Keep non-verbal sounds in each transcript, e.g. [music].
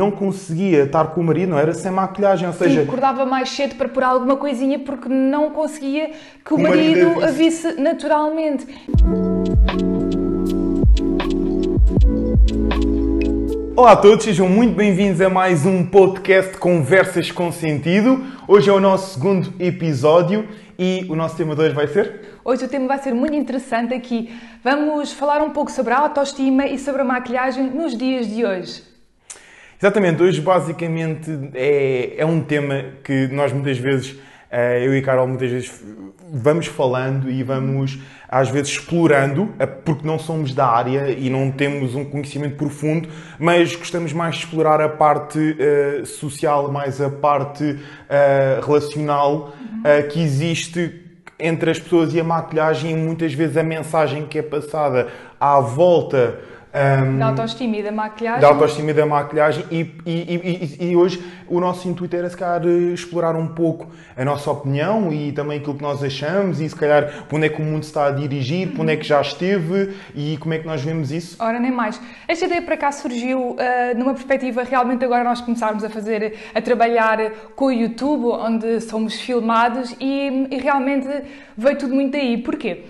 não conseguia estar com o marido, não era sem maquilhagem, ou seja... Sim, acordava mais cedo para pôr alguma coisinha porque não conseguia que o, O marido, marido a visse naturalmente. Olá a todos, sejam muito bem-vindos a mais um podcast Conversas com Sentido. Hoje é o nosso segundo episódio e o nosso tema de hoje vai ser... Hoje o tema vai ser muito interessante aqui. Vamos falar um pouco sobre a autoestima e sobre a maquilhagem nos dias de hoje. Exatamente, hoje basicamente é, é um tema que nós muitas vezes, eh, eu e Carol muitas vezes vamos falando e vamos às vezes explorando, eh, porque não somos da área e não temos um conhecimento profundo, mas gostamos mais de explorar a parte eh, social, mais a parte eh, relacional eh, que existe entre as pessoas e a maquilhagem e muitas vezes a mensagem que é passada à volta ehm, Da autoestima e da maquilhagem. da autoestima e da maquilhagem e, e, e- e- hoje o nosso intuito era se calhar explorar um pouco a nossa opinião e também aquilo que nós achamos e se calhar para onde é que o mundo está a dirigir, para onde é que já esteve e como é que nós vemos isso. Ora, nem mais. Esta ideia para cá surgiu ah, numa perspectiva realmente agora nós começarmos a fazer, a trabalhar com o YouTube, onde somos filmados e, e realmente veio tudo muito daí. Porquê?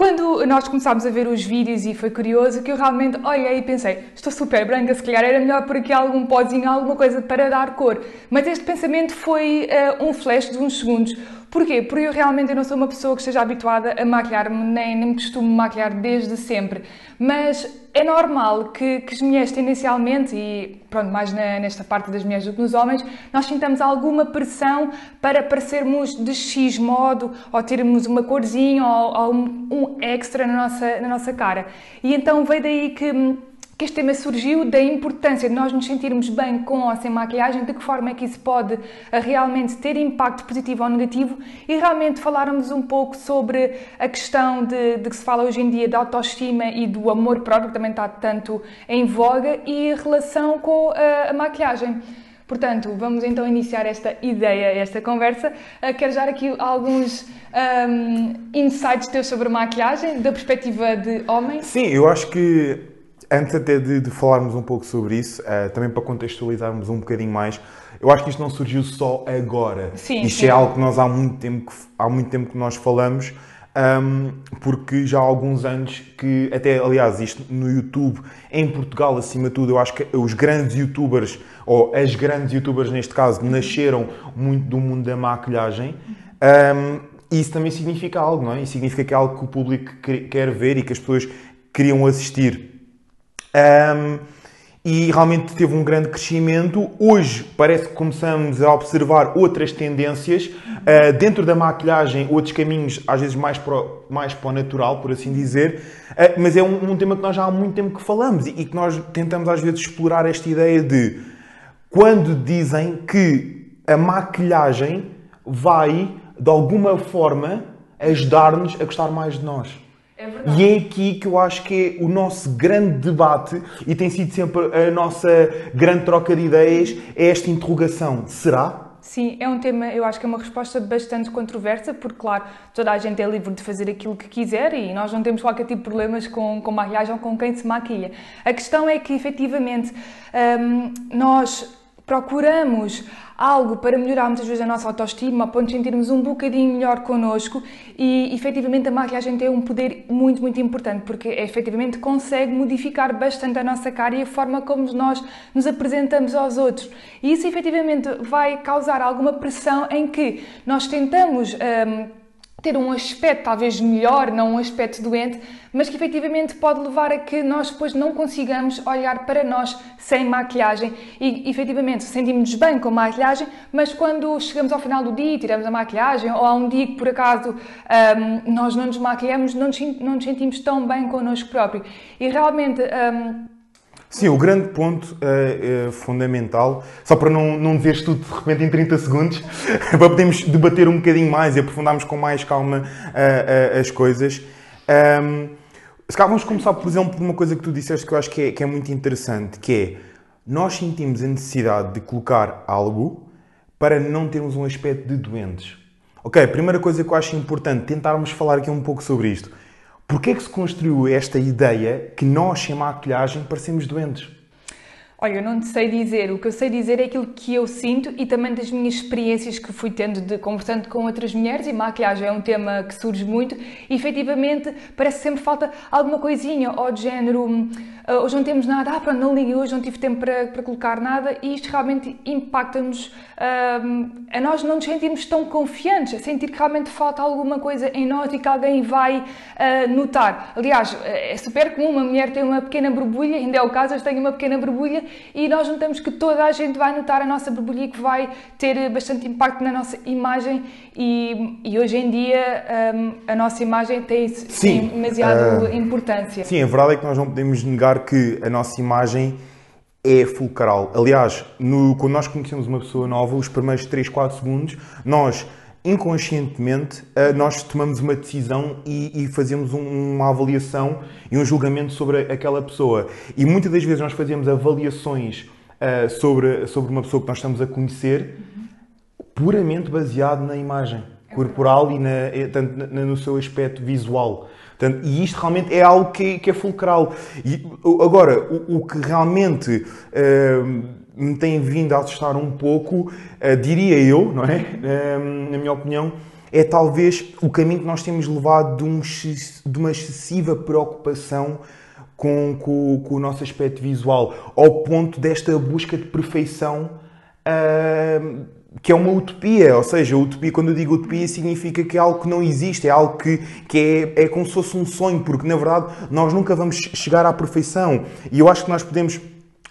Quando nós começámos a ver os vídeos e foi curioso que eu realmente olhei e pensei, estou super branca, se calhar era melhor por aqui algum pozinho, alguma coisa para dar cor. Mas este pensamento foi ah, um flash de uns segundos. Porquê? Porque eu realmente não sou uma pessoa que esteja habituada a maquilhar-me, nem, nem me costumo maquilhar desde sempre. Mas é normal que, que as mulheres tendencialmente, e pronto, mais na- nesta parte das mulheres do que nos homens, nós sintamos alguma pressão para parecermos de X modo, ou termos uma corzinha, ou, ou um, um extra na nossa, na nossa cara. E então veio daí que que este tema surgiu da importância de nós nos sentirmos bem com ou sem maquilhagem, de que forma é que isso pode ah, realmente ter impacto positivo ou negativo e realmente falarmos um pouco sobre a questão de, de que se fala hoje em dia da autoestima e do amor próprio, que também está tanto em voga, e a relação com ah, a maquilhagem. Portanto, vamos então iniciar esta ideia, esta conversa. Ah, quero dar aqui alguns ahm, insights teus sobre a maquilhagem, da perspectiva de homem. Sim, eu acho que antes até de, de falarmos um pouco sobre isso, eh, também para contextualizarmos um bocadinho mais, eu acho que isto não surgiu só agora. Sim, isto sim. é algo que nós há muito tempo que, há muito tempo que nós falamos. ahm, porque já há alguns anos que, até aliás, isto no YouTube, em Portugal acima de tudo, eu acho que os grandes youtubers, ou as grandes youtubers neste caso, nasceram muito do mundo da maquilhagem. Ahm, isso também significa algo, não é? Isso significa que é algo que o público que- quer ver e que as pessoas queriam assistir. Um, e realmente teve um grande crescimento. Hoje parece que começamos a observar outras tendências uh, dentro da maquilhagem, outros caminhos, às vezes mais para, o- mais para natural, por assim dizer. Uh, mas é um, um tema que nós já há muito tempo que falamos e, e que nós tentamos às vezes explorar esta ideia de quando dizem que a maquilhagem vai, de alguma forma, ajudar-nos a gostar mais de nós. É verdade. E é aqui que eu acho que é o nosso grande debate e tem sido sempre a nossa grande troca de ideias, é esta interrogação. Será? Sim, é um tema, eu acho que é uma resposta bastante controversa, porque, claro, toda a gente é livre de fazer aquilo que quiser e nós não temos qualquer tipo de problemas com, com maquilhagem ou com quem se maquilha. A questão é que, efetivamente, hum, nós procuramos algo para melhorar muitas vezes a nossa autoestima, a ponto de sentirmos um bocadinho melhor connosco e, efetivamente, a maquilhagem tem um poder muito, muito importante, porque, efetivamente, consegue modificar bastante a nossa cara e a forma como nós nos apresentamos aos outros. E isso, efetivamente, vai causar alguma pressão em que nós tentamos... hum, ter um aspecto talvez melhor, não um aspecto doente, mas que efetivamente pode levar a que nós depois não consigamos olhar para nós sem maquilhagem e efetivamente sentimos-nos bem com maquilhagem, mas quando chegamos ao final do dia e tiramos a maquilhagem ou há um dia que por acaso hum, nós não nos maquilhamos, não nos, não nos sentimos tão bem connosco próprio. E realmente hum, Sim, o grande ponto eh, eh, fundamental, só para não, não dizeres tudo de repente em 30 segundos, [laughs] para podermos debater um bocadinho mais e aprofundarmos com mais calma eh, as coisas. Ahm, se calhar vamos começar, por exemplo, por uma coisa que tu disseste que eu acho que é, que é muito interessante, que é nós sentimos a necessidade de colocar algo para não termos um aspecto de doentes. Ok, primeira coisa que eu acho importante, tentarmos falar aqui um pouco sobre isto. Porquê é que se construiu esta ideia que nós, sem maquilhagem, parecemos doentes? Olha, eu não te sei dizer. O que eu sei dizer é aquilo que eu sinto e também das minhas experiências que fui tendo de conversando com outras mulheres e maquilhagem é um tema que surge muito e efetivamente parece que sempre falta alguma coisinha ou de género hum, ah, hoje não temos nada, ah, pronto, não liguei hoje, não tive tempo para, para colocar nada e isto realmente impacta-nos hum, a nós não nos sentirmos tão confiantes, a sentir que realmente falta alguma coisa em nós e que alguém vai uh, notar. Aliás, é super comum uma mulher ter uma pequena borbulha, ainda é o caso, eu tenho uma pequena borbulha e nós notamos que toda a gente vai notar a nossa borbulha que vai ter bastante impacto na nossa imagem e, e hoje em dia um, a nossa imagem tem, sim, tem demasiado uh, importância. Sim, a verdade é que nós não podemos negar que a nossa imagem é fulcral. Aliás, no, quando nós conhecemos uma pessoa nova, os primeiros 3, 4 segundos, nós inconscientemente uh, nós tomamos uma decisão e, e fazemos um, uma avaliação e um julgamento sobre aquela pessoa. E muitas das vezes nós fazemos avaliações uh, sobre, sobre uma pessoa que nós estamos a conhecer puramente baseado na imagem corporal e na, eh, tanto no seu aspecto visual. Portanto, e isto realmente é algo que, que é fulcral. E, agora, o, o que realmente uh, me tem vindo a assustar um pouco, uh, diria eu, não é? Uh, na minha opinião, é talvez o caminho que nós temos levado de, um, de uma excessiva preocupação com, com, com, o nosso aspecto visual, ao ponto desta busca de perfeição que é uma utopia, ou seja, utopia, quando eu digo utopia, significa que é algo que não existe, é algo que, que é, é como se fosse um sonho, porque na verdade nós nunca vamos chegar à perfeição. E eu acho que nós podemos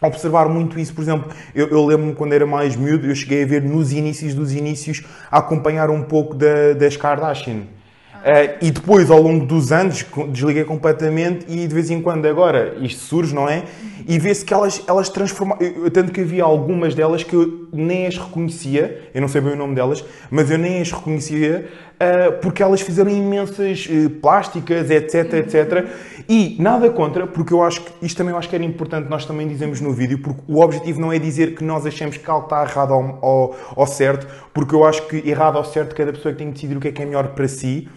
observar muito isso, por exemplo, eu, eu lembro-me quando era mais miúdo, eu cheguei a ver nos inícios dos inícios, a acompanhar um pouco da, das Kardashian. Uh, e depois, ao longo dos anos, desliguei completamente e de vez em quando agora isto surge, não é? E vê-se que elas, elas transformaram. Tanto que havia algumas delas que eu nem as reconhecia, eu não sei bem o nome delas, mas eu nem as reconhecia porque elas fizeram imensas uh, plásticas, etc, etc. E nada contra, porque eu acho que isto também eu acho que era importante, nós também dizemos no vídeo, porque o objetivo não é dizer que nós achamos que algo está errado ao, ao, ao certo, porque eu acho que errado ao certo cada pessoa tem que decidir o que é que é melhor para si.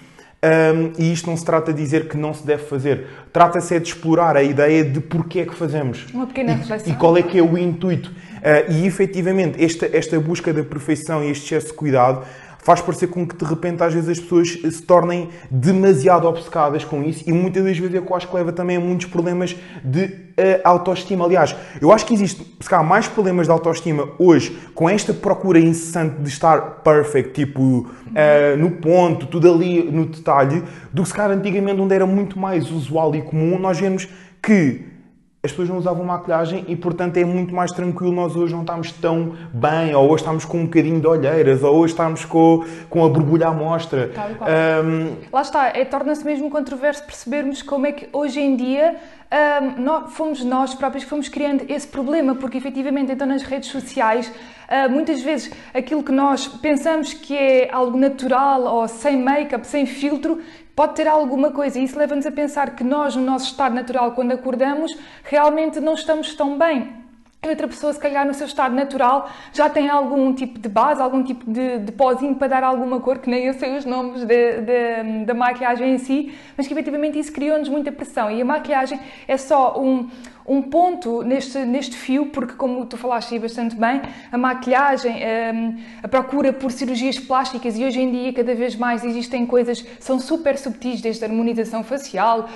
Um, e isto não se trata de dizer que não se deve fazer. Trata-se é de explorar a ideia de porquê é que fazemos. Uma pequena reflexão. E, e qual é que é o intuito. Uh, e efetivamente, esta, esta busca da perfeição e este excesso de cuidado faz parecer com que de repente às vezes as pessoas se tornem demasiado obcecadas com isso e muitas das vezes é eu acho que leva também a muitos problemas de uh, autoestima. Aliás, eu acho que existe, se calhar, mais problemas de autoestima hoje com esta procura incessante de estar perfect, tipo, uh, no ponto, tudo ali no detalhe, do que se calhar antigamente onde era muito mais usual e comum nós vemos que as pessoas não usavam maquilhagem e, portanto, é muito mais tranquilo nós hoje não estamos tão bem, ou hoje estamos com um bocadinho de olheiras, ou hoje estamos com, com a borbulha à mostra. Um... Lá está, é, torna-se mesmo controverso percebermos como é que hoje em dia um, nós, fomos nós próprios que fomos criando esse problema, porque efetivamente então nas redes sociais uh, muitas vezes aquilo que nós pensamos que é algo natural ou sem make-up, sem filtro, pode ter alguma coisa. E isso leva-nos a pensar que nós, no nosso estado natural, quando acordamos, realmente não estamos tão bem outra pessoa, se calhar no seu estado natural, já tem algum tipo de base, algum tipo de, de pozinho para dar alguma cor, que nem eu sei os nomes da maquiagem em si, mas que efetivamente isso criou-nos muita pressão. E a maquiagem é só um, um ponto neste, neste fio, porque, como tu falaste aí bastante bem, a maquilhagem, a, hum, a procura por cirurgias plásticas e hoje em dia cada vez mais existem coisas são super subtis, desde a harmonização facial,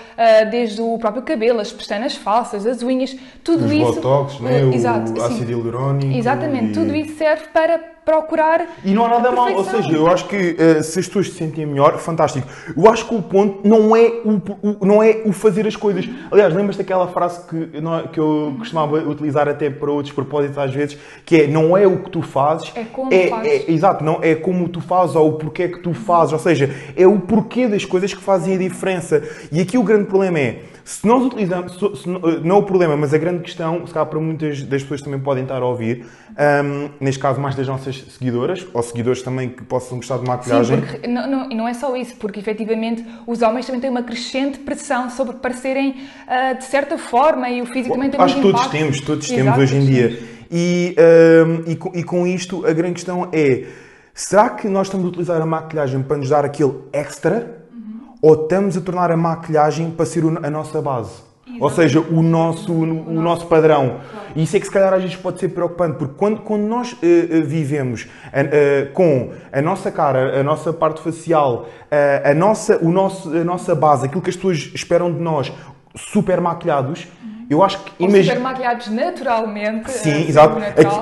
desde o próprio cabelo, as pestanas falsas, as unhas, tudo Os isso. Botox, né? Exato, o ácido hialurónico. Exatamente, e... tudo isso serve para procurar. E não há nada mal, ou seja, eu acho que uh, se as pessoas se sentem melhor, fantástico. Eu acho que o ponto não é o, o não é o fazer as coisas. Aliás, lembras daquela frase que, não, que eu costumava utilizar até para outros propósitos às vezes, que é não é o que tu fazes, é como é, fazes. É, exato, não é como tu fazes ou o porquê que tu fazes, ou seja, é o porquê das coisas que fazem a diferença. E aqui o grande problema é se nós utilizamos, se, não o problema, mas a grande questão, se calhar para muitas das pessoas também podem estar a ouvir, um, neste caso mais das nossas seguidoras, ou seguidores também que possam gostar de maquilhagem. Sim, porque, não, não, não é só isso, porque efetivamente os homens também têm uma crescente pressão sobre parecerem uh, de certa forma e o físico também tem Acho que todos temos, todos Exato, temos hoje em dia. E, um, e, com, e com isto a grande questão é, será que nós estamos a utilizar a maquilhagem para nos dar aquele extra? Ou estamos a tornar a maquilhagem para ser a nossa base. Ou seja, o nosso, o, o nosso padrão. E isso é que se calhar às vezes pode ser preocupante, porque quando, quando nós uh, vivemos uh, com a nossa cara, a nossa parte facial, a, nossa, o nosso, a nossa base, aquilo que as pessoas esperam de nós, super maquilhados, eu acho que. Ou imagina... super maquilhados naturalmente. Sim, é, exato.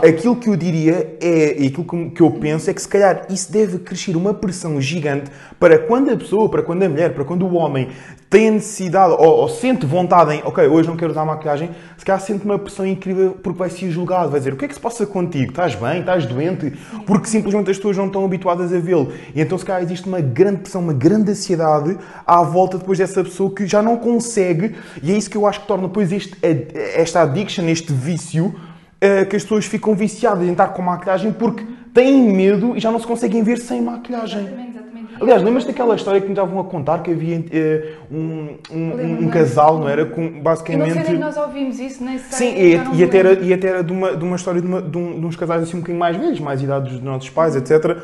Aquilo que eu diria é, e aquilo que eu penso é que se calhar isso deve crescer uma pressão gigante para quando a pessoa, para quando a mulher, para quando o homem tem a necessidade ou, ou, sente vontade em, ok, hoje não quero usar maquilhagem, se calhar sente uma pressão incrível porque vai ser julgado, vai dizer, o que é que se passa contigo? Estás bem? Estás doente? Porque simplesmente as pessoas não estão habituadas a vê-lo. E então se calhar existe uma grande pressão, uma grande ansiedade à volta depois dessa pessoa que já não consegue, e é isso que eu acho que torna depois este, esta addiction, este vício, eh, que as pessoas ficam viciadas em estar com maquilhagem porque têm medo e já não se conseguem ver sem maquilhagem. Exatamente, exatamente. Aliás, lembras daquela história que me estavam a contar que havia uh, um, um, um, casal, não era? Com, basicamente. Eu não sei nem nós ouvimos isso, nem sei. Sim, e, e, até era, e até era de uma, de uma história de, uma, de, um, de uns casais assim um bocadinho mais velhos, mais idade dos nossos pais, etc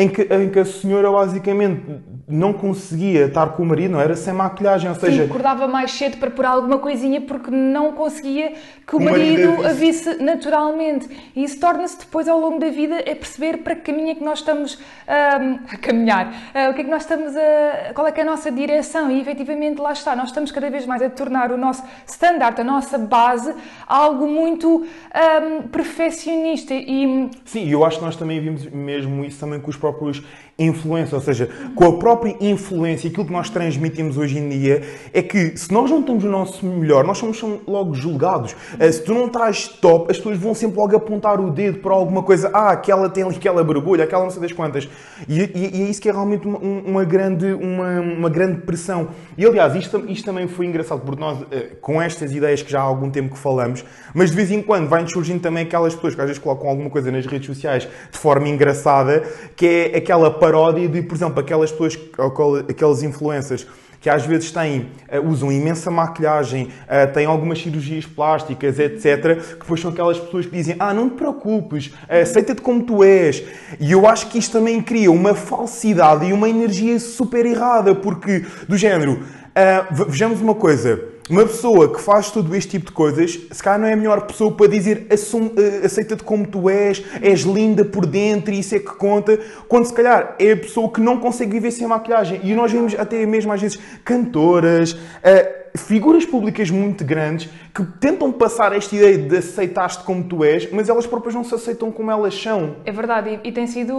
em que, em que a senhora basicamente não conseguia estar com o marido, não era? Sem maquilhagem, ou seja... Sim, acordava mais cedo para pôr alguma coisinha porque não conseguia que o, o marido, marido a visse naturalmente. E isso torna-se depois ao longo da vida a perceber para que caminho é que nós estamos um, a caminhar, uh, o que é que nós estamos a... qual é que é a nossa direção? E efetivamente lá está, nós estamos cada vez mais a tornar o nosso standard, a nossa base, algo muito um, perfeccionista e... Sim, eu acho que nós também vimos mesmo isso também com os próprios influência, ou seja, com a própria influência, aquilo que nós transmitimos hoje em dia é que se nós não estamos o nosso melhor, nós somos logo julgados. Eh, se tu não estás top, as pessoas vão sempre logo apontar o dedo para alguma coisa. Ah, aquela tem aquela borbulha, aquela não sei das quantas. E, e, e é isso que é realmente uma, uma, grande, uma, uma grande pressão. E aliás, isto, isto também foi engraçado, porque nós, eh, com estas ideias que já há algum tempo que falamos, mas de vez em quando vai-nos surgindo também aquelas pessoas que às vezes colocam alguma coisa nas redes sociais de forma engraçada, que é aquela paródia de, por exemplo, aquelas pessoas, aqueles influencers que às vezes têm, eh, usam imensa maquilhagem, eh, têm algumas cirurgias plásticas, etc., que depois são aquelas pessoas que dizem, ah, não te preocupes, aceita-te como tu és. E eu acho que isto também cria uma falsidade e uma energia super errada, porque, do género, vejamos uma coisa, uma pessoa que faz todo este tipo de coisas, se calhar não é a melhor pessoa para dizer eh, aceita-te como tu és, és linda por dentro e isso é que conta, quando se calhar é a pessoa que não consegue viver sem maquilhagem. E nós vemos até mesmo às vezes cantoras, uh, figuras públicas muito grandes que tentam passar esta ideia de aceitar-te como tu és, mas elas próprias não se aceitam como elas são. É verdade, e, e tem sido.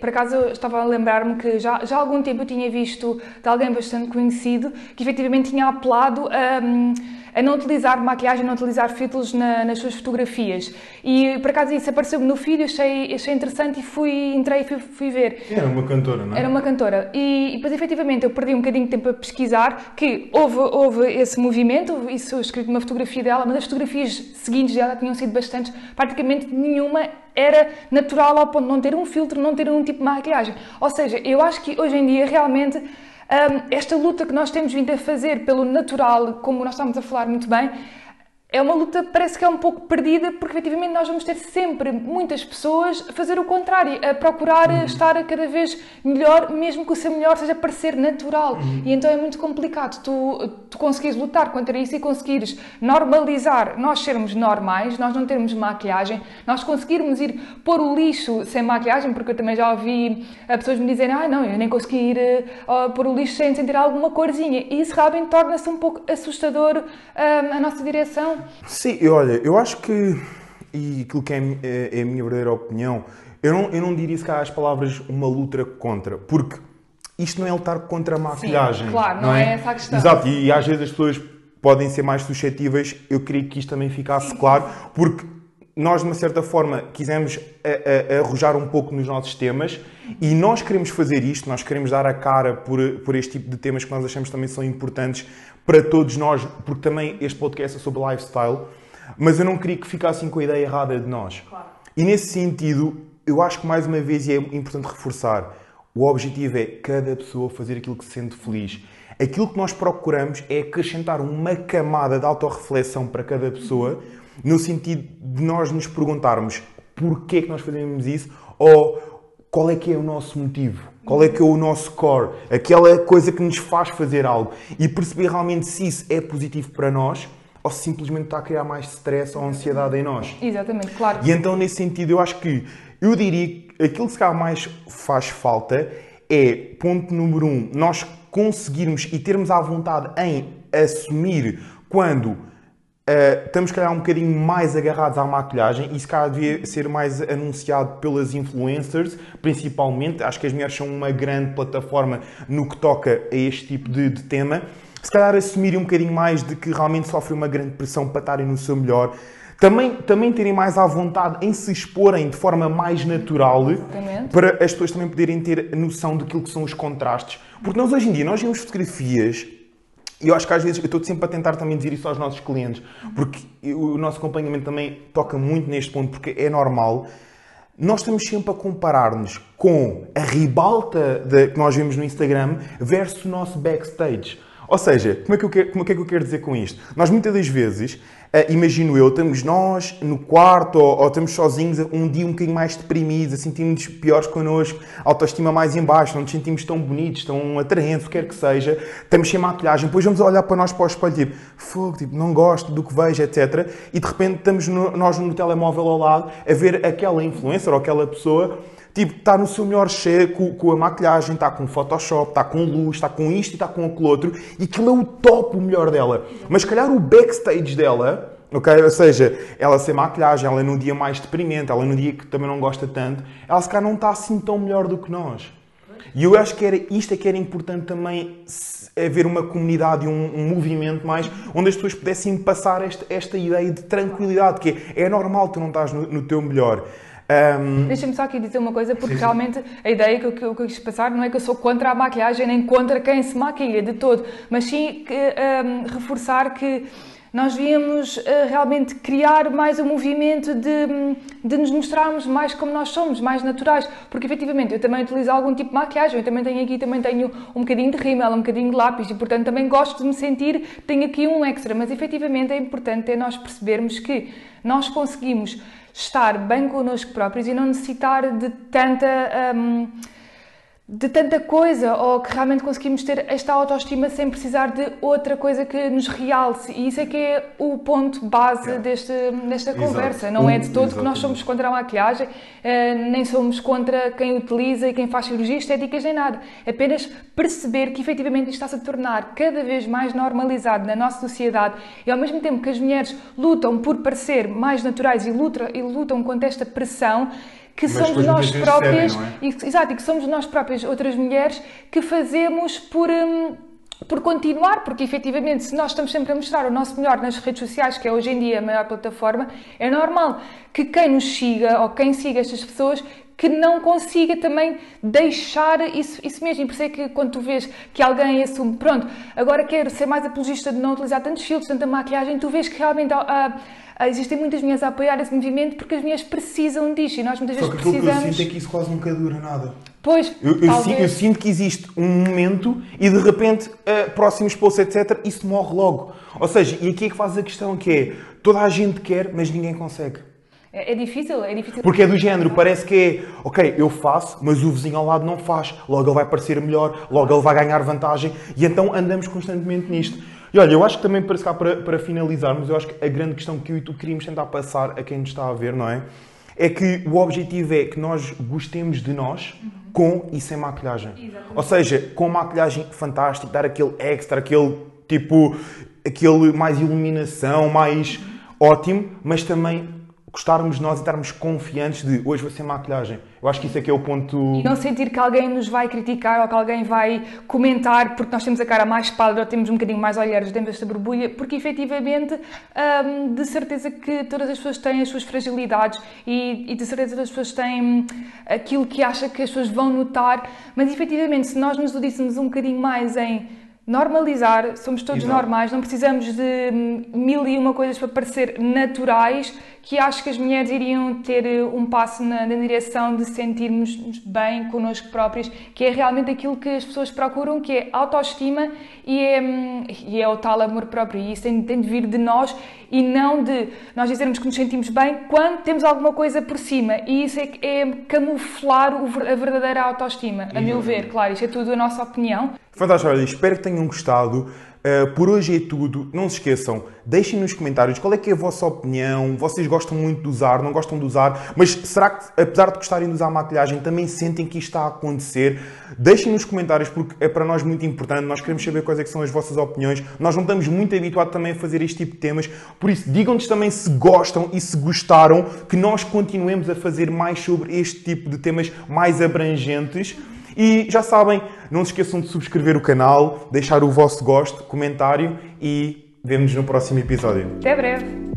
Por acaso eu estava a lembrar-me que já, já há algum tempo eu tinha visto de alguém bastante conhecido que efetivamente tinha apelado a. Um, a não utilizar maquiagem, a não utilizar filtros na, nas suas fotografias. E por acaso isso apareceu-me no feed, achei, achei interessante e fui, entrei e fui, fui ver. Era uma cantora, não é? Era uma cantora. E, e depois, efetivamente, eu perdi um bocadinho de tempo a pesquisar que houve, houve esse movimento, isso escrito numa fotografia dela, mas as fotografias seguintes dela tinham sido bastantes, praticamente nenhuma era natural ao ponto de não ter um filtro, não ter um tipo de maquiagem. Ou seja, eu acho que hoje em dia realmente um, esta luta que nós temos vindo a fazer pelo natural, como nós estamos a falar muito bem, é uma luta parece que é um pouco perdida porque efetivamente nós vamos ter sempre muitas pessoas a fazer o contrário, a procurar uhum. estar cada vez melhor, mesmo que o seu melhor seja parecer natural. Uhum. E então é muito complicado tu, tu conseguires lutar contra isso e conseguires normalizar nós sermos normais, nós não termos maquilhagem, nós conseguirmos ir pôr o lixo sem maquilhagem, porque eu também já ouvi eh, pessoas me dizerem, ah não, eu nem consegui ir uh, pôr o lixo sem sentir alguma corzinha. E isso realmente torna-se um pouco assustador uh, a nossa direção Sim, olha, eu acho que, e aquilo que é, é, é, a minha verdadeira opinião, eu não, eu não diria se cá as palavras uma luta contra, porque isto não é lutar contra a maquilhagem. Sim, claro, não, não é? é? essa a questão. Exato, e, e, às vezes as pessoas podem ser mais suscetíveis, eu queria que isto também ficasse claro, porque nós, de uma certa forma, quisemos arrojar um pouco nos nossos temas e nós queremos fazer isto, nós queremos dar a cara por, por este tipo de temas que nós achamos também são importantes para todos nós, porque também este podcast é sobre lifestyle, mas eu não queria que ficassem com a ideia errada de nós. Claro. E nesse sentido, eu acho que mais uma vez e é importante reforçar, o objetivo é cada pessoa fazer aquilo que se sente feliz. Aquilo que nós procuramos é acrescentar uma camada de autorreflexão para cada pessoa, no sentido de nós nos perguntarmos porquê é que nós fazemos isso ou qual é que é o nosso motivo, qual é que é o nosso core, aquela coisa que nos faz fazer algo e perceber realmente se isso é positivo para nós ou se simplesmente está a criar mais stress ou ansiedade em nós. Exatamente, claro. E então, nesse sentido, eu acho que eu diria que aquilo que se calhar mais faz falta é, ponto número um, nós conseguirmos e termos a vontade em assumir quando Uh, estamos, calhar, um bocadinho mais agarrados à maquilhagem e se calhar devia ser mais anunciado pelas influencers, principalmente. Acho que as mulheres são uma grande plataforma no que toca a este tipo de, de tema. Se calhar assumirem um bocadinho mais de que realmente sofrem uma grande pressão para estarem no seu melhor. Também, também terem mais à vontade em se exporem de forma mais natural Exatamente. para as pessoas também poderem ter noção daquilo que são os contrastes. Porque nós hoje em dia, nós vemos fotografias e eu acho que às vezes eu estou sempre a tentar também dizer isso aos nossos clientes, porque o nosso acompanhamento também toca muito neste ponto, porque é normal. Nós estamos sempre a comparar-nos com a ribalta de, que nós vemos no Instagram versus o nosso backstage. Ou seja, como é que eu quero, como é que eu quero dizer com isto? Nós muitas das vezes Uh, imagino eu, estamos nós no quarto ou, ou, estamos sozinhos um dia um bocadinho mais deprimidos, sentimos piores connosco, autoestima mais em baixo, não nos sentimos tão bonitos, tão atraentes, o que quer que seja, estamos sem maquilhagem, depois vamos olhar para nós para o espelho, tipo, fogo, tipo, não gosto do que vejo, etc. E de repente estamos no, nós no telemóvel ao lado a ver aquela influencer ou aquela pessoa Tipo, está no seu melhor cheio com, com, a maquilhagem, está com Photoshop, está com luz, está com isto e está com aquele outro, e aquilo é o top, o melhor dela. Mas, calhar, o backstage dela, ok? Ou seja, ela sem maquilhagem, ela é num dia mais deprimente, ela é num dia que também não gosta tanto, ela, se calhar, não está assim tão melhor do que nós. E eu acho que era, isto é que era importante também haver uma comunidade e um, um, movimento mais onde as pessoas pudessem passar esta, esta ideia de tranquilidade, que é, é normal tu não estás no, no teu melhor. Um... Deixa-me só aqui dizer uma coisa, porque sim, sim. realmente a ideia que eu, que eu, quis passar não é que eu sou contra a maquilhagem nem contra quem se maquilha de todo, mas sim que, um, reforçar que nós devíamos uh, realmente criar mais um movimento de, de nos mostrarmos mais como nós somos, mais naturais, porque efetivamente eu também utilizo algum tipo de maquilhagem, eu também tenho aqui, também tenho um bocadinho de rímel, um bocadinho de lápis e portanto também gosto de me sentir, tenho aqui um extra, mas efetivamente é importante é nós percebermos que nós conseguimos estar bem connosco próprios e não necessitar de tanta. Um, de tanta coisa ou que realmente conseguimos ter esta autoestima sem precisar de outra coisa que nos realce. E isso é que é o ponto base deste, desta Exato. conversa. Não é de todo que nós somos contra a maquilhagem, eh, nem somos contra quem utiliza e quem faz cirurgias estéticas, nem nada. Apenas perceber que efetivamente isto está-se a tornar cada vez mais normalizado na nossa sociedade e ao mesmo tempo que as mulheres lutam por parecer mais naturais e lutam, e lutam contra esta pressão, que Mas somos nós próprias, é? e, exato, e que somos nós próprias, outras mulheres, que fazemos por. Hum, por continuar, porque efetivamente, se nós estamos sempre a mostrar o nosso melhor nas redes sociais, que é hoje em dia a maior plataforma, é normal que quem nos siga ou quem siga estas pessoas que não consiga também deixar isso, isso mesmo. E por isso é que quando tu vês que alguém assume, pronto, agora quero ser mais apologista de não utilizar tantos filtros, tanta maquilhagem, tu vês que realmente. Uh, ah, existem muitas mulheres a apoiar esse movimento porque as mulheres precisam disto e nós muitas vezes precisamos... Só que que eu sinto é que isso quase nunca dura nada. Pois, eu, eu, sinto, eu, sinto, que existe um momento e de repente, uh, próximos posts, etc., isso morre logo. Ou seja, e aqui é que faz a questão que é, toda a gente quer, mas ninguém consegue. É, é, difícil, é difícil. Porque é do género, parece que é, ok, eu faço, mas o vizinho ao lado não faz. Logo ele vai parecer melhor, logo ele vai ganhar vantagem e então andamos constantemente nisto. E olha, eu acho que também para, para, para finalizarmos, eu acho que a grande questão que eu e tu queríamos tentar passar a quem nos está a ver, não é? É que o objetivo é que nós gostemos de nós com e sem maquilhagem. Exatamente. Ou seja, com maquilhagem fantástica, dar aquele extra, aquele tipo, aquele mais iluminação, mais ótimo, mas também gostarmos de nós e estarmos confiantes de hoje vou ser maquilhagem. Eu acho que isso é que é o ponto. E não sentir que alguém nos vai criticar ou que alguém vai comentar porque nós temos a cara mais pálida ou temos um bocadinho mais olhares dentro desta borbulha, porque efetivamente, hum, de certeza que todas as pessoas têm as suas fragilidades e, e de certeza as pessoas têm aquilo que acha que as pessoas vão notar, mas efetivamente, se nós nos o díssemos um bocadinho mais em normalizar, somos todos Exato. normais, não precisamos de hum, mil e uma coisas para parecer naturais, que acho que as mulheres iriam ter eh, um passo na, na direção de sentirmos bem connosco próprios, que é realmente aquilo que as pessoas procuram, que é autoestima e é, hum, e é o tal amor próprio. E isso tem, tem de vir de nós e não de nós dizermos que nos sentimos bem quando temos alguma coisa por cima. E isso é, é camuflar o a verdadeira autoestima, a meu ver. Claro, isto é tudo a nossa opinião. Fantástico, espero que tenham gostado. Uh, por hoje é tudo. Não se esqueçam, deixem nos comentários qual é que é a vossa opinião. Vocês gostam muito de usar, não gostam de usar, mas será que, apesar de gostarem de usar maquilhagem, também sentem que isto está a acontecer? Deixem nos comentários porque é para nós muito importante. Nós queremos saber quais é que são as vossas opiniões. Nós não estamos muito habituados também a fazer este tipo de temas, por isso digam-nos também se gostam e se gostaram que nós continuemos a fazer mais sobre este tipo de temas mais abrangentes. E já sabem, não se esqueçam de subscrever o canal, deixar o vosso gosto, comentário e vemo-nos no próximo episódio. Até breve!